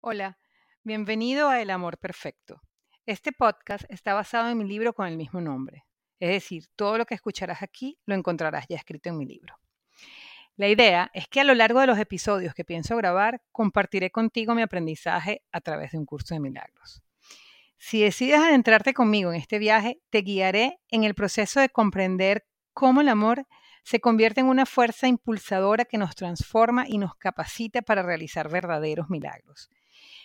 Hola, bienvenido a El Amor Perfecto. Este podcast está basado en mi libro con el mismo nombre. Es decir, todo lo que escucharás aquí lo encontrarás ya escrito en mi libro. La idea es que a lo largo de los episodios que pienso grabar, compartiré contigo mi aprendizaje a través de un curso de milagros. Si decides adentrarte conmigo en este viaje, te guiaré en el proceso de comprender cómo el amor se convierte en una fuerza impulsadora que nos transforma y nos capacita para realizar verdaderos milagros.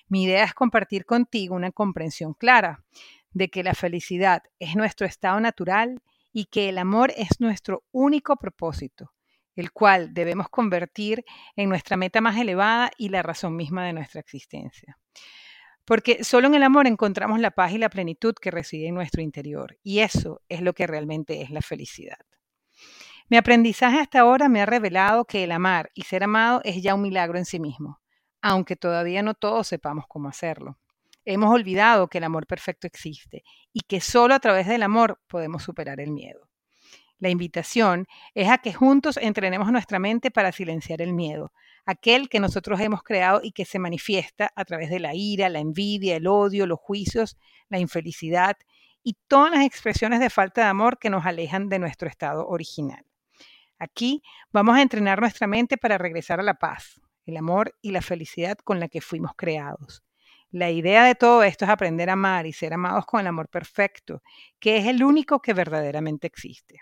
Mi idea es compartir contigo una comprensión clara de que la felicidad es nuestro estado natural y que el amor es nuestro único propósito, el cual debemos convertir en nuestra meta más elevada y la razón misma de nuestra existencia. Porque solo en el amor encontramos la paz y la plenitud que reside en nuestro interior, y eso es lo que realmente es la felicidad. Mi aprendizaje hasta ahora me ha revelado que el amar y ser amado es ya un milagro en sí mismo, aunque todavía no todos sepamos cómo hacerlo. Hemos olvidado que el amor perfecto existe y que solo a través del amor podemos superar el miedo. La invitación es a que juntos entrenemos nuestra mente para silenciar el miedo, aquel que nosotros hemos creado y que se manifiesta a través de la ira, la envidia, el odio, los juicios, la infelicidad y todas las expresiones de falta de amor que nos alejan de nuestro estado original. Aquí vamos a entrenar nuestra mente para regresar a la paz, el amor y la felicidad con la que fuimos creados. La idea de todo esto es aprender a amar y ser amados con el amor perfecto, que es el único que verdaderamente existe.